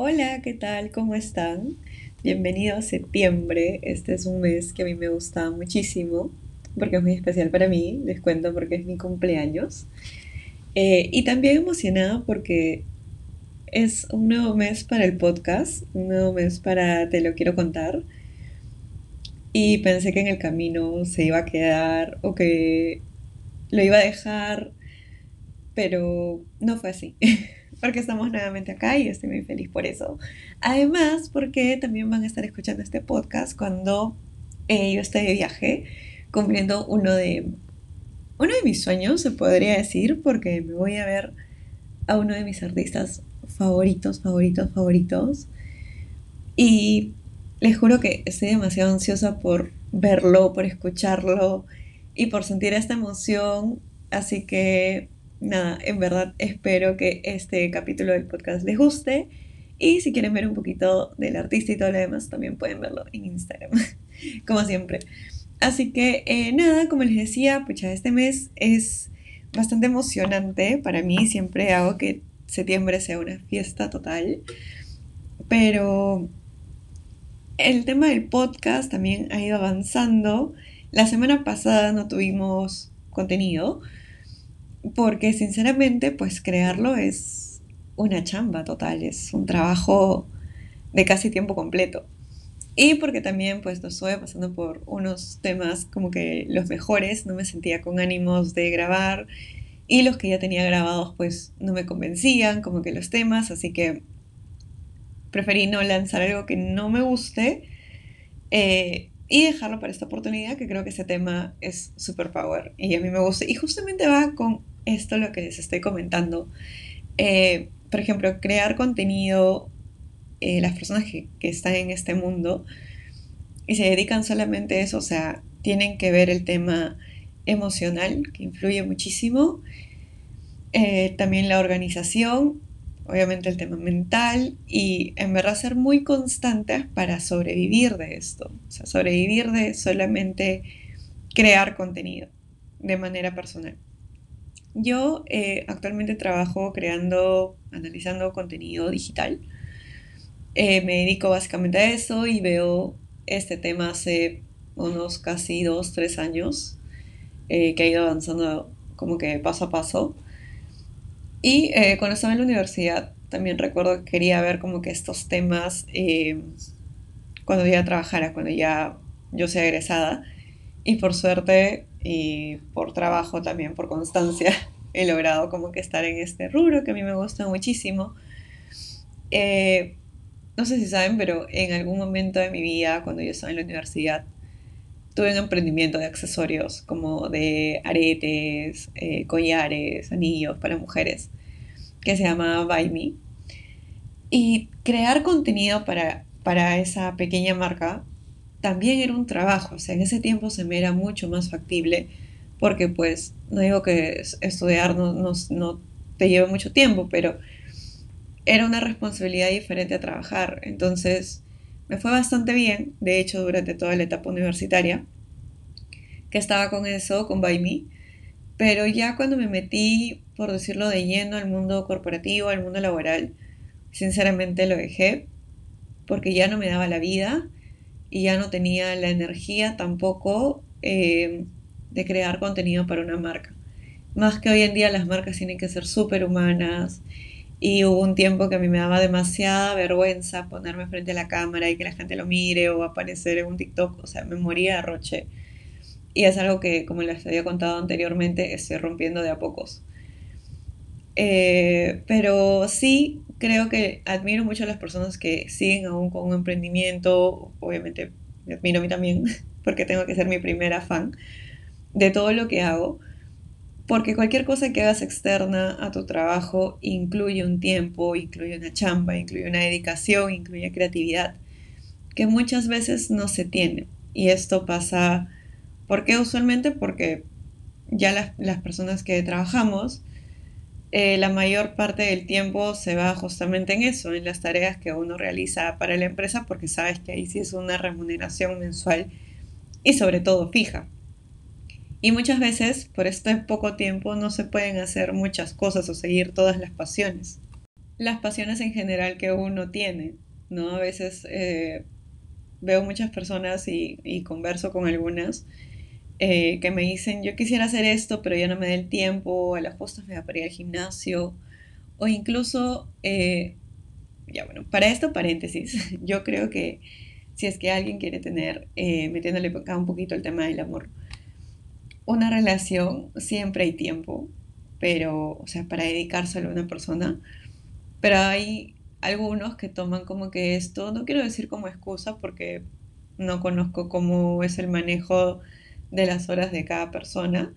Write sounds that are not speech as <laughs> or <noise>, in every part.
Hola, ¿qué tal? ¿Cómo están? Bienvenido a septiembre. Este es un mes que a mí me gusta muchísimo porque es muy especial para mí. Les cuento porque es mi cumpleaños. Eh, y también emocionada porque es un nuevo mes para el podcast, un nuevo mes para Te lo quiero contar. Y pensé que en el camino se iba a quedar o que lo iba a dejar, pero no fue así. <laughs> porque estamos nuevamente acá y estoy muy feliz por eso. Además, porque también van a estar escuchando este podcast cuando eh, yo esté de viaje, cumpliendo uno de, uno de mis sueños, se podría decir, porque me voy a ver a uno de mis artistas favoritos, favoritos, favoritos. Y les juro que estoy demasiado ansiosa por verlo, por escucharlo y por sentir esta emoción. Así que nada, en verdad espero que este capítulo del podcast les guste. Y si quieren ver un poquito del artista y todo lo demás, también pueden verlo en Instagram, <laughs> como siempre. Así que eh, nada, como les decía, pucha, este mes es bastante emocionante para mí. Siempre hago que septiembre sea una fiesta total. Pero el tema del podcast también ha ido avanzando. La semana pasada no tuvimos contenido porque sinceramente pues crearlo es una chamba total, es un trabajo de casi tiempo completo. Y porque también pues lo estuve pasando por unos temas como que los mejores, no me sentía con ánimos de grabar y los que ya tenía grabados pues no me convencían como que los temas, así que preferí no lanzar algo que no me guste eh, y dejarlo para esta oportunidad que creo que ese tema es super power y a mí me gusta y justamente va con esto lo que les estoy comentando. Eh, por ejemplo, crear contenido, eh, las personas que, están en este mundo y se dedican solamente a eso, o sea, tienen que ver el tema emocional, que influye muchísimo, eh, también la organización, obviamente el tema mental y en verdad ser muy constantes para sobrevivir de esto, o sea, sobrevivir de solamente crear contenido de manera personal. Yo eh, actualmente trabajo creando, analizando contenido digital. Eh, me dedico básicamente a eso y veo este tema hace unos casi dos, tres años, eh, que ha ido avanzando como que paso a paso. Y cuando estaba en la universidad, también recuerdo que quería ver como que estos temas cuando ya trabajara, cuando ya yo sea egresada. Y por suerte y por trabajo también, por constancia, <laughs> he logrado como que estar en este rubro que a mí me gusta muchísimo. Eh, no sé si saben, pero en algún momento de mi vida, cuando yo estaba en la universidad, tuve un emprendimiento de accesorios como de aretes, eh, collares, anillos para mujeres, que se llamaba Buy Me. Y crear contenido para, para esa pequeña marca también era un trabajo, o sea, en ese tiempo se me era mucho más factible porque pues no digo que estudiar no, no, te lleve mucho tiempo, pero era una responsabilidad diferente a trabajar. Entonces me fue bastante bien, de hecho durante toda la etapa universitaria, que estaba con eso, con By Me, pero ya cuando me metí, por decirlo de lleno, al mundo corporativo, al mundo laboral, sinceramente lo dejé, porque ya no me daba la vida y ya no tenía la energía tampoco eh, de crear contenido para una marca. Más que hoy en día las marcas tienen que ser súper humanas y hubo un tiempo que a mí me daba demasiada vergüenza ponerme frente a la cámara y que la gente lo mire o aparecer en un TikTok, o sea, me moría de roche. Y es algo que, como les había contado anteriormente, estoy rompiendo de a pocos. Eh, pero sí creo que admiro mucho a las personas que siguen aún con un emprendimiento. Obviamente me admiro a mí también, <laughs> porque tengo que ser mi primera fan de todo lo que hago, porque cualquier cosa que hagas externa a tu trabajo incluye un tiempo, incluye una chamba, incluye una dedicación, incluye creatividad, que muchas veces no se tiene. Y esto pasa, ¿por qué usualmente? Porque ya las, personas que trabajamos, eh, la mayor parte del tiempo se va justamente en eso, en las tareas que uno realiza para la empresa, porque sabes que ahí sí es una remuneración mensual y sobre todo fija. Y muchas veces, por este poco tiempo, no se pueden hacer muchas cosas o seguir todas las pasiones. las pasiones en general que uno tiene, ¿no? A veces eh, veo muchas personas y, y converso con algunas eh, que me dicen, yo quisiera hacer esto, pero ya no me da el tiempo, a las postas me da para ir al gimnasio, o incluso, eh, ya bueno, para esto paréntesis, <laughs> yo creo que si es que alguien quiere tener, eh, metiéndole acá un poquito el tema del amor, una relación, siempre hay tiempo, pero, o sea, para dedicárselo a una persona, pero hay algunos que toman como que esto, no quiero decir como excusa porque no conozco cómo es el manejo de las horas de cada persona.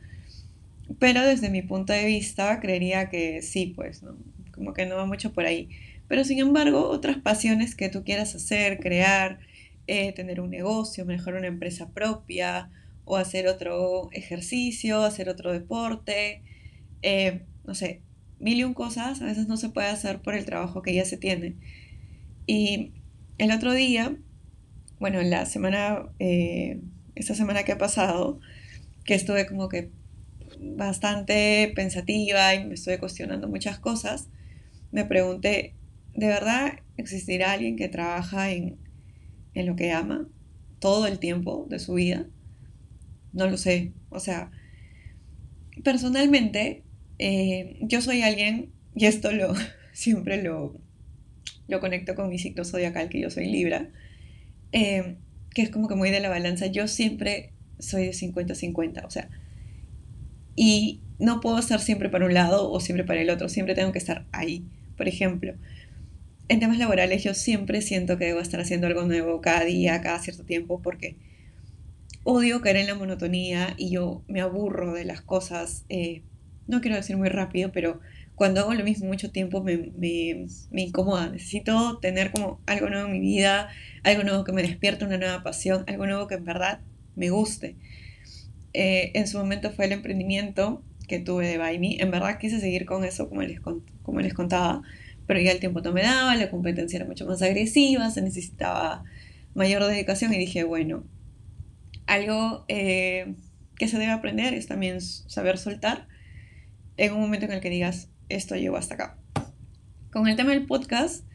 Pero desde mi punto de vista, creería que sí, pues, ¿no? Como que no va mucho por ahí. Pero sin embargo, otras pasiones que tú quieras hacer, crear, eh, tener un negocio, mejor una empresa propia, o hacer otro ejercicio, hacer otro deporte, eh, no sé, mil y un cosas, a veces no se puede hacer por el trabajo que ya se tiene. Y el otro día, bueno, en la semana eh, esta semana que ha pasado, que estuve como que bastante pensativa y me estuve cuestionando muchas cosas, me pregunté, ¿de verdad existirá alguien que trabaja en, en lo que ama todo el tiempo de su vida? No lo sé. O sea, personalmente, eh, yo soy alguien, y esto lo <laughs> siempre lo, lo conecto con mi ciclo zodiacal, que yo soy Libra. Eh, que es como que muy de la balanza, yo siempre soy de 50-50, o sea, y no puedo estar siempre para un lado o siempre para el otro, siempre tengo que estar ahí. Por ejemplo, en temas laborales yo siempre siento que debo estar haciendo algo nuevo cada día, cada cierto tiempo, porque odio caer en la monotonía y yo me aburro de las cosas, eh, no quiero decir muy rápido, pero cuando hago lo mismo mucho tiempo me, me, incomoda. Necesito tener como algo nuevo en mi vida, algo nuevo que me despierte una nueva pasión, algo nuevo que en verdad me guste. Eh, en su momento fue el emprendimiento que tuve de Buy Me. En verdad quise seguir con eso, como les, como les contaba, pero ya el tiempo no me daba, la competencia era mucho más agresiva, se necesitaba mayor dedicación y dije, bueno, algo eh, que se debe aprender es también saber soltar en un momento en el que digas, esto llegó hasta acá. Con el tema del podcast,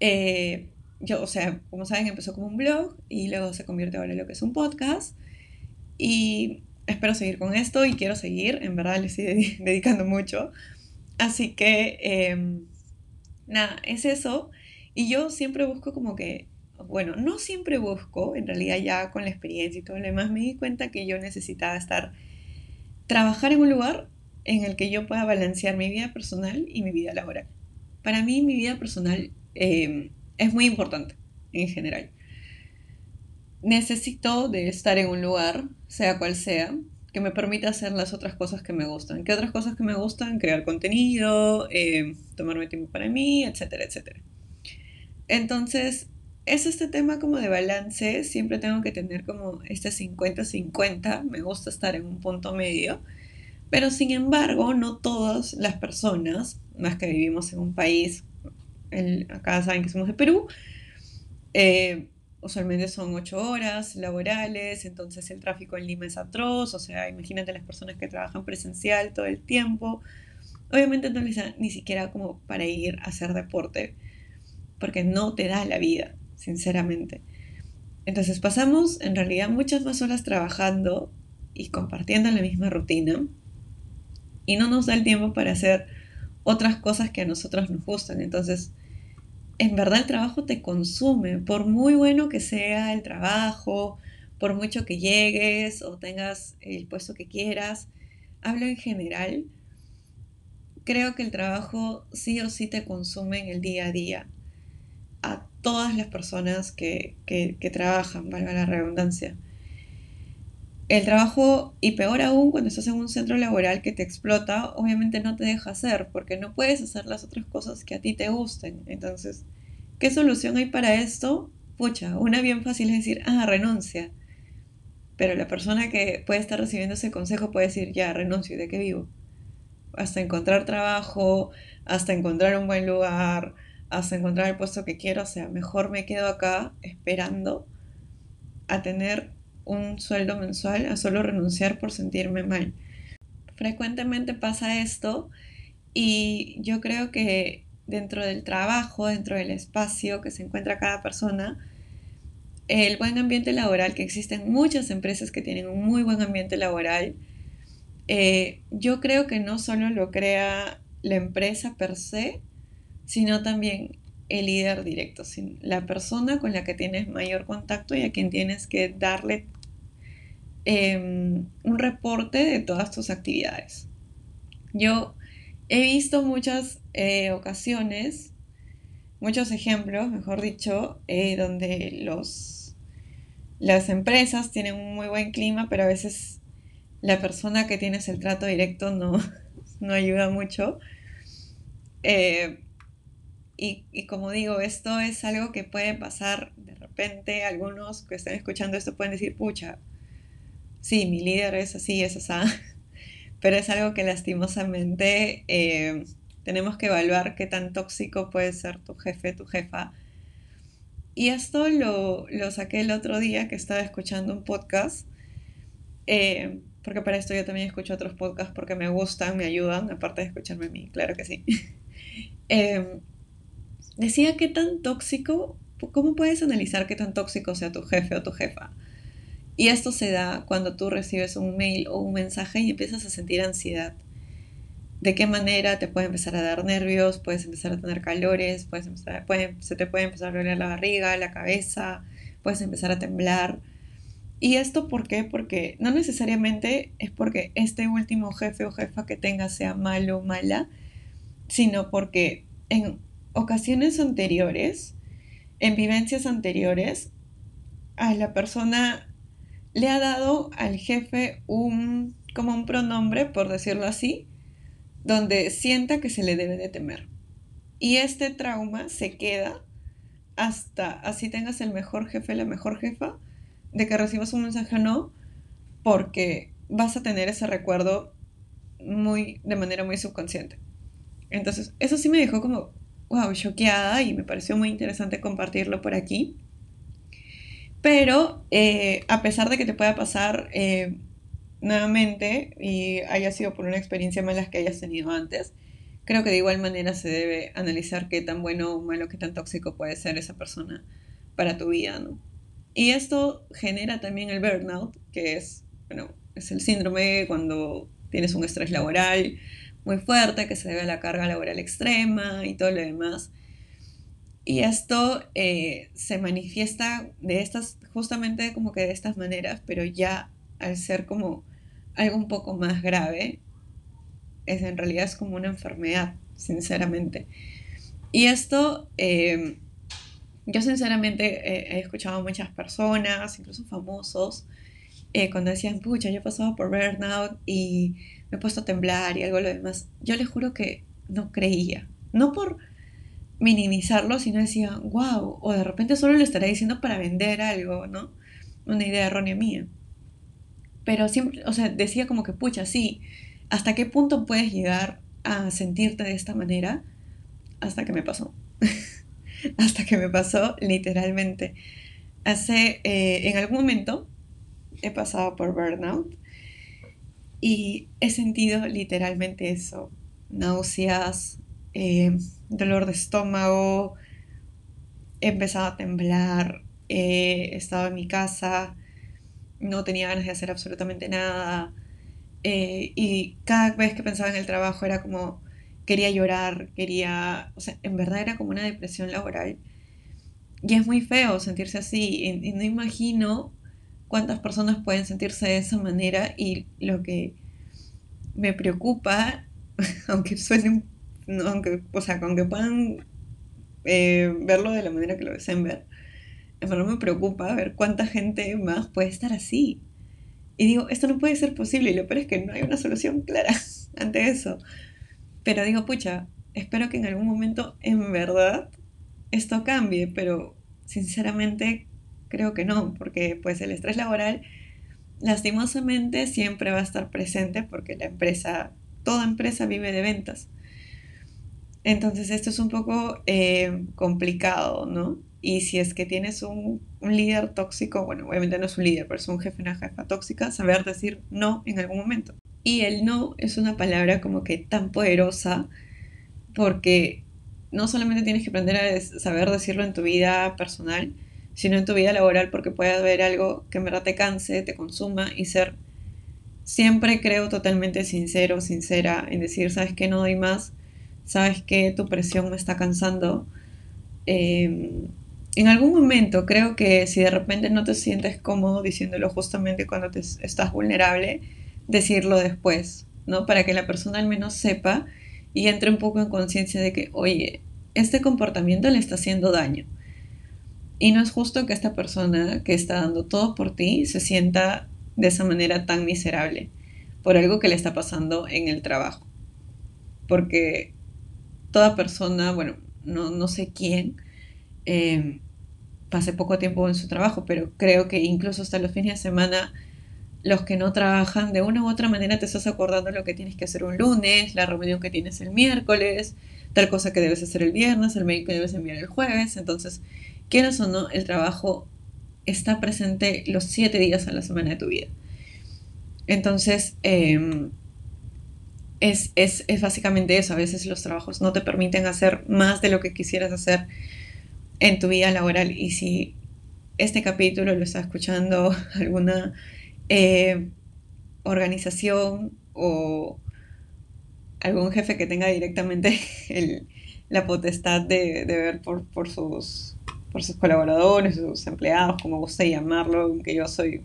eh, yo, o sea, como saben, empezó como un blog y luego se convierte ahora en lo que es un podcast. Y espero seguir con esto y quiero seguir, en verdad le estoy <laughs> dedicando mucho. Así que, em, nada, es eso. Y yo siempre busco como que, bueno, no siempre busco, en realidad ya con la experiencia y todo lo demás, me di cuenta que yo necesitaba estar, trabajar en un lugar en el que yo pueda balancear mi vida personal y mi vida laboral. Para mí mi vida personal em, es muy importante en general. Necesito de estar en un lugar, sea cual sea, que me permita hacer las otras cosas que me gustan. ¿Qué otras cosas que me gustan? Crear contenido, em, tomarme tiempo para mí, etcétera, etcétera. Entonces, es este tema como de balance, siempre tengo que tener como este 50-50, me gusta estar en un punto medio pero sin embargo, no todas las personas, más que vivimos en un país, acá saben que somos de Perú, eh, usualmente son ocho horas laborales, entonces el tráfico en Lima es atroz, o sea, imagínate las personas que trabajan presencial todo el tiempo. Obviamente no les da ni siquiera como para ir a hacer deporte, porque no te da la vida, sinceramente. Entonces pasamos en realidad muchas más horas trabajando y compartiendo la misma rutina y no nos da el tiempo para hacer otras cosas que a nosotros nos gustan. Entonces, en verdad el trabajo te consume, por muy bueno que sea el trabajo, por mucho que llegues o tengas el puesto que quieras, hablo en general, creo que el trabajo sí o sí te consume en el día a día. A todas las personas que, que, que trabajan, valga la redundancia el trabajo, y peor aún cuando estás en un centro laboral que te explota, obviamente no te deja hacer, porque no puedes hacer las otras cosas que a ti te gusten. Entonces, ¿qué solución hay para esto? Pucha, una bien fácil es decir, ah, renuncia. Pero la persona que puede estar recibiendo ese consejo puede decir, ya, renuncio, ¿y de qué vivo? Hasta encontrar trabajo, hasta encontrar un buen lugar, hasta encontrar el puesto que quiero, o sea, mejor me quedo acá esperando a tener un sueldo mensual a solo renunciar por sentirme mal. Frecuentemente pasa esto y yo creo que dentro del trabajo, dentro del espacio que se encuentra cada persona, el buen ambiente laboral, que existen muchas empresas que tienen un muy buen ambiente laboral, eh, yo creo que no solo lo crea la empresa per se, sino también el líder directo, la persona con la que tienes mayor contacto y a quien tienes que darle em, un reporte de todas tus actividades. Yo he visto muchas eh, ocasiones, muchos ejemplos, mejor dicho, eh, donde los, las empresas tienen un muy buen clima, pero a veces la persona que tienes el trato directo no, <laughs> no ayuda mucho. Eh, y, como digo, esto es algo que puede pasar de repente. Algunos que estén escuchando esto pueden decir, pucha, sí, mi líder es así, es así. <laughs> Pero es algo que lastimosamente eh, tenemos que evaluar qué tan tóxico puede ser tu jefe, tu jefa. Y esto lo, saqué el otro día que estaba escuchando un podcast. Eh, porque para esto yo también escucho otros podcasts porque me gustan, me ayudan, aparte de escucharme a mí, claro que sí. <laughs> eh, decía qué tan tóxico, ¿cómo puedes analizar qué tan tóxico sea tu jefe o tu jefa? Y esto se da cuando tú recibes un mail o un mensaje y empiezas a sentir ansiedad. ¿De qué manera te puede empezar a dar nervios? Puedes empezar a tener calores, puedes empezar, se te puede empezar a doler la barriga, la cabeza, puedes empezar a temblar. ¿Y esto por qué? Porque no necesariamente es porque este último jefe o jefa que tengas sea malo o mala, sino porque en ocasiones anteriores, en vivencias anteriores, a la persona le ha dado al jefe un como un pronombre, por decirlo así, donde sienta que se le debe de temer. Y este trauma se queda hasta así tengas el mejor jefe, la mejor jefa, de que recibas un mensaje no, porque vas a tener ese recuerdo muy de manera muy subconsciente. Entonces, eso sí me dejó como wow, choqueada y me pareció muy interesante compartirlo por aquí. Pero eh, a pesar de que te pueda pasar eh, nuevamente y haya sido por una experiencia mala que hayas tenido antes, creo que de igual manera se debe analizar qué tan bueno o malo, qué tan tóxico puede ser esa persona para tu vida, ¿no? Y esto genera también el burnout, que es, bueno, es el síndrome cuando tienes un estrés laboral, muy fuerte que se debe a la carga laboral extrema y todo lo demás. Y esto eh, se manifiesta de estas, justamente como que de estas maneras, pero ya al ser como algo un poco más grave, es en realidad es como una enfermedad, sinceramente. Y esto, eh, yo sinceramente he escuchado a muchas personas, incluso famosos, eh, cuando decían, pucha, yo he pasado por burnout y me he puesto a temblar y algo lo demás, yo les juro que no creía. No por minimizarlo, sino decía, wow, o de repente solo lo estará diciendo para vender algo, ¿no? Una idea errónea mía. Pero siempre, o sea, decía como que, pucha, sí, ¿hasta qué punto puedes llegar a sentirte de esta manera? Hasta que me pasó. <laughs> hasta que me pasó, literalmente. Hace, eh, en algún momento, he pasado por burnout y he sentido literalmente eso, náuseas, eh, dolor de estómago, he empezado a temblar, he estado en mi casa, no tenía ganas de hacer absolutamente nada eh, y cada vez que pensaba en el trabajo era como quería llorar, quería, o sea, en verdad era como una depresión laboral. Y es muy feo sentirse así y no imagino cuántas personas pueden sentirse de esa manera y lo que me preocupa, <laughs> aunque suene, aunque, o sea, aunque puedan eh, verlo de la manera que lo deseen ver, en me preocupa ver cuánta gente más puede estar así. Y digo, esto no puede ser posible y lo peor es que no hay una solución clara <laughs> ante eso. Pero digo, pucha, espero que en algún momento en verdad esto cambie, pero sinceramente Creo que no, porque pues el estrés laboral lastimosamente siempre va a estar presente porque la empresa, toda empresa vive de ventas. Entonces esto es un poco eh, complicado, ¿no? Y si es que tienes un, líder tóxico, bueno, obviamente no es un líder, pero es un jefe, una jefa tóxica, saber decir no en algún momento. Y el no es una palabra como que tan poderosa porque no solamente tienes que aprender a saber decirlo en tu vida personal, sino en tu vida laboral porque puede haber algo que en verdad te canse, te consuma y ser siempre creo totalmente sincero, sincera en decir, sabes que no doy más, sabes que tu presión me está cansando. Em, en algún momento creo que si de repente no te sientes cómodo diciéndolo justamente cuando te estás vulnerable, decirlo después, ¿no? Para que la persona al menos sepa y entre un poco en conciencia de que, oye, este comportamiento le está haciendo daño. Y no es justo que esta persona que está dando todo por ti se sienta de esa manera tan miserable por algo que le está pasando en el trabajo. Porque toda persona, bueno, no, sé quién, eh, pase poco tiempo en su trabajo, pero creo que incluso hasta los fines de semana, los que no trabajan, de una u otra manera te estás acordando lo que tienes que hacer un lunes, la reunión que tienes el miércoles, tal cosa que debes hacer el viernes, el mail que debes enviar el jueves. Entonces, quieras o no, el trabajo está presente los siete días a la semana de tu vida. Entonces, em, es, es, básicamente eso. A veces los trabajos no te permiten hacer más de lo que quisieras hacer en tu vida laboral. Y si este capítulo lo está escuchando <laughs> alguna eh, organización o algún jefe que tenga directamente <laughs> la potestad de, ver por, sus, por sus colaboradores, sus empleados, como guste llamarlo, aunque yo soy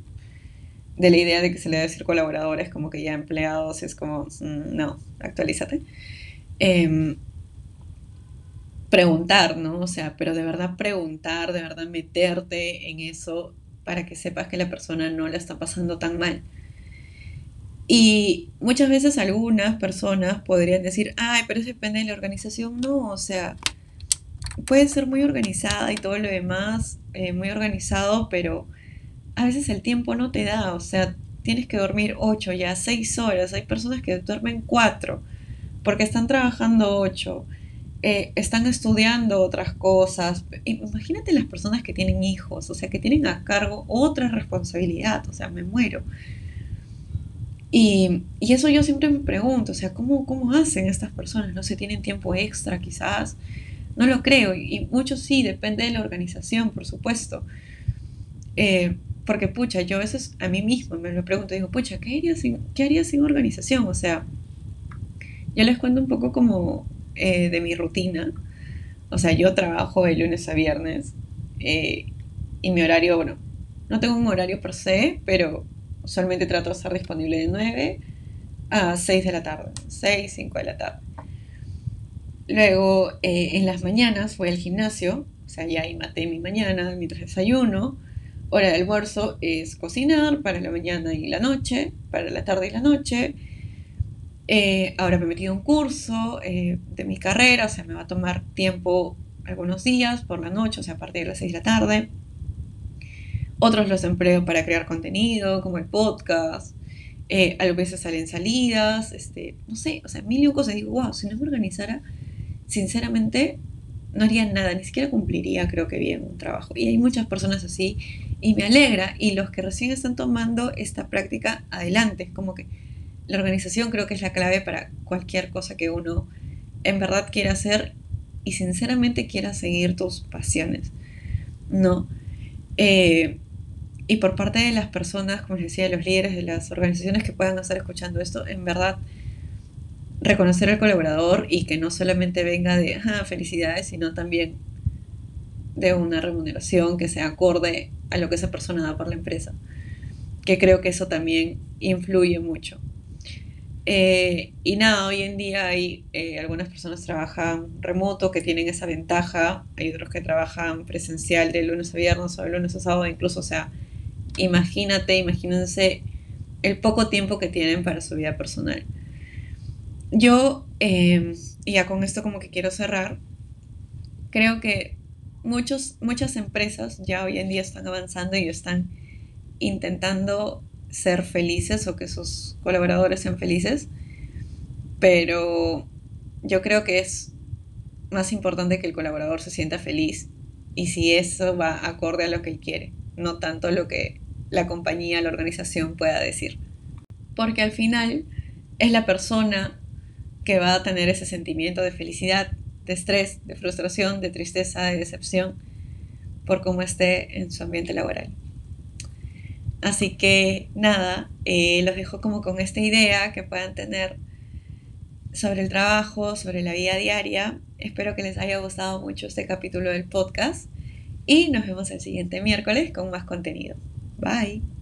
de la idea de que se le debe decir colaboradores como que ya empleados, es como, mm, no, actualízate. Em, preguntar, ¿no? O sea, pero de verdad preguntar, de verdad meterte en eso para que sepas que la persona no la está pasando tan mal. Y muchas veces algunas personas podrían decir, ay, pero eso depende de la organización. No, o sea, puede ser muy organizada y todo lo demás, eh, muy organizado, pero a veces el tiempo no te da, o sea, tienes que dormir 8, ya 6 horas. Hay personas que duermen 4 porque están trabajando 8 eh, están estudiando otras cosas. Imagínate las personas que tienen hijos, o sea, que tienen a cargo otra responsabilidad, o sea, me muero. Y, eso yo siempre me pregunto, o sea, ¿cómo, ¿cómo hacen estas personas? No sé, tienen tiempo extra quizás. No lo creo. Y, mucho sí, depende de la organización, por supuesto. Eh, porque, pucha, yo a veces a mí mismo me lo pregunto, digo, pucha, ¿qué haría sin, qué haría sin organización? O sea, yo les cuento un poco como eh, de mi rutina. O sea, yo trabajo de lunes a viernes eh, y mi horario, bueno, no tengo un horario per se, pero usualmente trato de estar disponible de 9 a 6 de la tarde, 6, 5 de la tarde. Luego, eh, en las mañanas voy al gimnasio, o sea, ya ahí maté mi mañana mientras desayuno. Hora de almuerzo es cocinar para la mañana y la noche, para la tarde y la noche. Eh, ahora me he metido un curso eh, de mi carrera, o sea, me va a tomar tiempo algunos días por la noche, o sea, a partir de las 6 de la tarde. Otros los empleo para crear contenido, como el podcast. Eh, a veces salen salidas, este, no sé, o sea, mil y cosas. Digo, wow, si no me organizara, sinceramente, no haría nada, ni siquiera cumpliría, creo que bien, un trabajo. Y hay muchas personas así, y me alegra. Y los que recién están tomando esta práctica, adelante, como que la organización creo que es la clave para cualquier cosa que uno en verdad quiera hacer y sinceramente quiera seguir tus pasiones, ¿no? Eh, y por parte de las personas, como les decía, de los líderes de las organizaciones que puedan estar escuchando esto, en verdad reconocer al colaborador y que no solamente venga de ah, felicidades, sino también de una remuneración que sea acorde a lo que esa persona da por la empresa. Que creo que eso también influye mucho. Eh, y nada, hoy en día hay eh, algunas personas trabajan remoto que tienen esa ventaja, hay otros que trabajan presencial de lunes a viernes o de lunes a sábado, incluso, o sea, imagínate, imagínense el poco tiempo que tienen para su vida personal. Yo, y ya con esto como que quiero cerrar, creo que muchos, muchas empresas ya hoy en día están avanzando y están intentando ser felices o que sus colaboradores sean felices, pero yo creo que es más importante que el colaborador se sienta feliz y si eso va acorde a lo que él quiere, no tanto lo que la compañía, la organización pueda decir. Porque al final es la persona que va a tener ese sentimiento de felicidad de estrés, de frustración, de tristeza, de decepción por cómo esté en su ambiente laboral. Así que nada, eh, los dejo como con esta idea que puedan tener sobre el trabajo, sobre la vida diaria. Espero que les haya gustado mucho este capítulo del podcast y nos vemos el siguiente miércoles con más contenido. Bye.